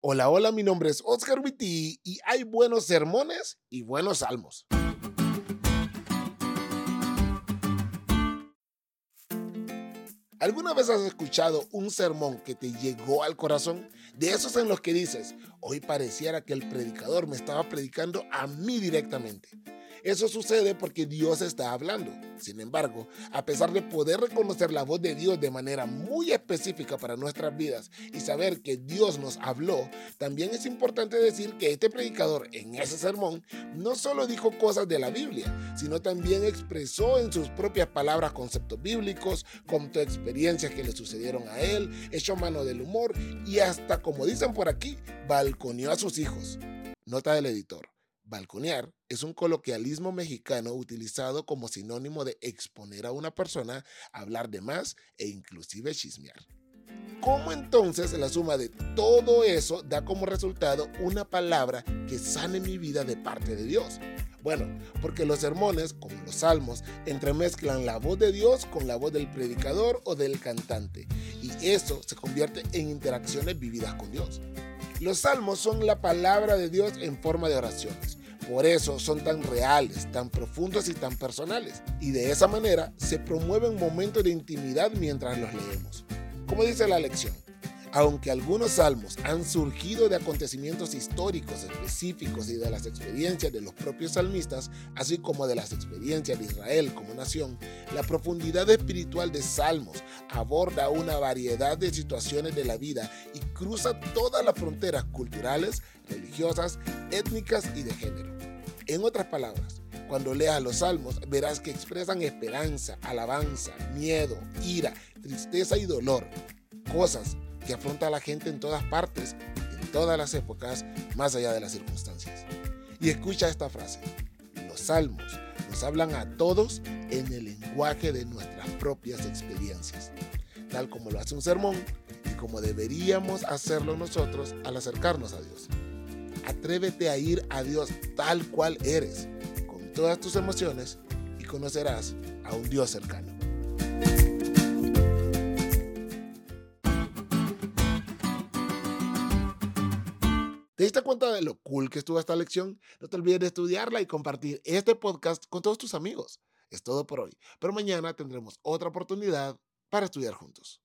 Hola, hola, mi nombre es Oscar Witty y hay buenos sermones y buenos salmos. ¿Alguna vez has escuchado un sermón que te llegó al corazón? De esos en los que dices, hoy pareciera que el predicador me estaba predicando a mí directamente. Eso sucede porque Dios está hablando. Sin embargo, a pesar de poder reconocer la voz de Dios de manera muy específica para nuestras vidas y saber que Dios nos habló, también es importante decir que este predicador en ese sermón no solo dijo cosas de la Biblia, sino también expresó en sus propias palabras conceptos bíblicos, contó experiencias que le sucedieron a él, echó mano del humor y hasta, como dicen por aquí, balconeó a sus hijos. Nota del editor. Balconear es un coloquialismo mexicano utilizado como sinónimo de exponer a una persona, hablar de más e inclusive chismear. ¿Cómo entonces la suma de todo eso da como resultado una palabra que sane mi vida de parte de Dios? Bueno, porque los sermones, como los salmos, entremezclan la voz de Dios con la voz del predicador o del cantante, y eso se convierte en interacciones vividas con Dios. Los salmos son la palabra de Dios en forma de oraciones por eso son tan reales, tan profundos y tan personales. Y de esa manera se promueven momentos de intimidad mientras los leemos. Como dice la lección, aunque algunos salmos han surgido de acontecimientos históricos específicos y de las experiencias de los propios salmistas, así como de las experiencias de Israel como nación, la profundidad espiritual de salmos aborda una variedad de situaciones de la vida y cruza todas las fronteras culturales, religiosas, étnicas y de género. En otras palabras, cuando leas los salmos verás que expresan esperanza, alabanza, miedo, ira, tristeza y dolor, cosas que afronta la gente en todas partes, en todas las épocas, más allá de las circunstancias. Y escucha esta frase, los salmos nos hablan a todos en el lenguaje de nuestras propias experiencias, tal como lo hace un sermón y como deberíamos hacerlo nosotros al acercarnos a Dios. Atrévete a ir a Dios tal cual eres, con todas tus emociones, y conocerás a un Dios cercano. ¿Te diste cuenta de lo cool que estuvo esta lección? No te olvides de estudiarla y compartir este podcast con todos tus amigos. Es todo por hoy, pero mañana tendremos otra oportunidad para estudiar juntos.